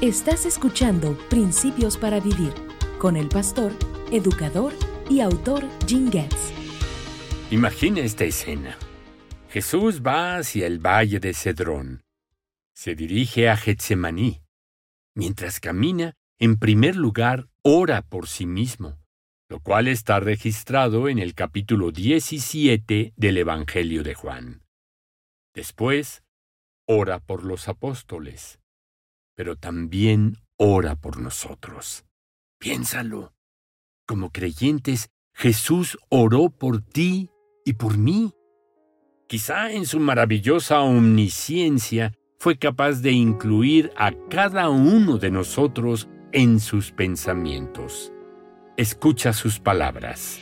Estás escuchando Principios para Vivir con el pastor, educador y autor Jim Getz. Imagina esta escena. Jesús va hacia el valle de Cedrón. Se dirige a Getsemaní. Mientras camina, en primer lugar, ora por sí mismo, lo cual está registrado en el capítulo 17 del Evangelio de Juan. Después, ora por los apóstoles, pero también ora por nosotros. Piénsalo. Como creyentes, Jesús oró por ti y por mí. Quizá en su maravillosa omnisciencia fue capaz de incluir a cada uno de nosotros en sus pensamientos. Escucha sus palabras.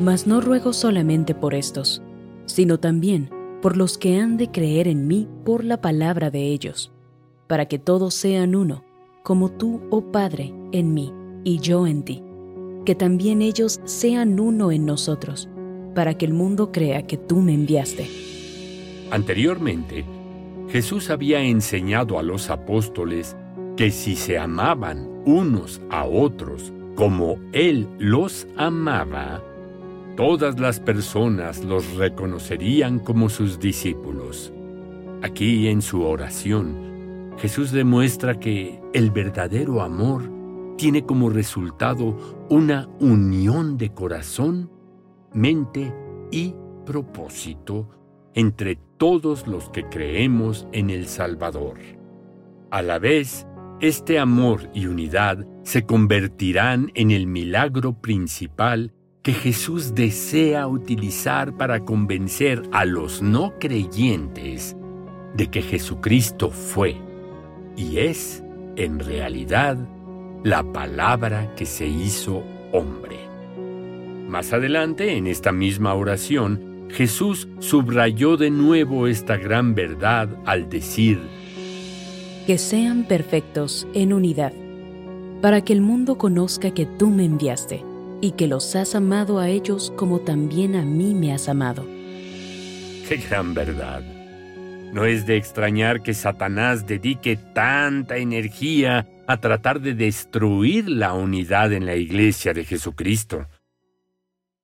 Mas no ruego solamente por estos, sino también por los que han de creer en mí por la palabra de ellos, para que todos sean uno, como tú, oh Padre, en mí y yo en ti, que también ellos sean uno en nosotros, para que el mundo crea que tú me enviaste. Anteriormente, Jesús había enseñado a los apóstoles que si se amaban unos a otros como Él los amaba, todas las personas los reconocerían como sus discípulos. Aquí en su oración, Jesús demuestra que el verdadero amor tiene como resultado una unión de corazón, mente y propósito entre todos los que creemos en el Salvador. A la vez, este amor y unidad se convertirán en el milagro principal que Jesús desea utilizar para convencer a los no creyentes de que Jesucristo fue y es, en realidad, la palabra que se hizo hombre. Más adelante, en esta misma oración, Jesús subrayó de nuevo esta gran verdad al decir, que sean perfectos en unidad, para que el mundo conozca que tú me enviaste y que los has amado a ellos como también a mí me has amado. ¡Qué gran verdad! No es de extrañar que Satanás dedique tanta energía a tratar de destruir la unidad en la iglesia de Jesucristo.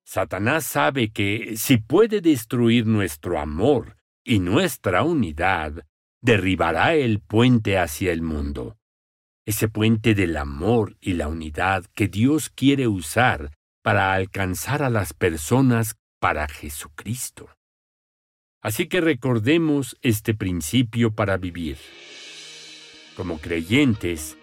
Satanás sabe que si puede destruir nuestro amor y nuestra unidad, derribará el puente hacia el mundo, ese puente del amor y la unidad que Dios quiere usar para alcanzar a las personas para Jesucristo. Así que recordemos este principio para vivir. Como creyentes,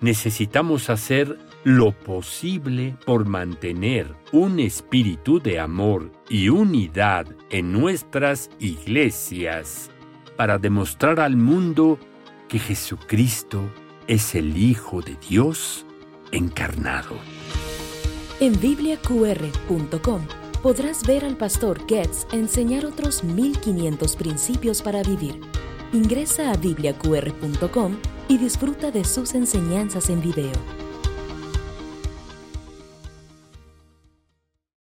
necesitamos hacer lo posible por mantener un espíritu de amor y unidad en nuestras iglesias para demostrar al mundo que Jesucristo es el Hijo de Dios encarnado. En bibliaqr.com podrás ver al pastor Getz enseñar otros 1500 principios para vivir. Ingresa a bibliaqr.com y disfruta de sus enseñanzas en video.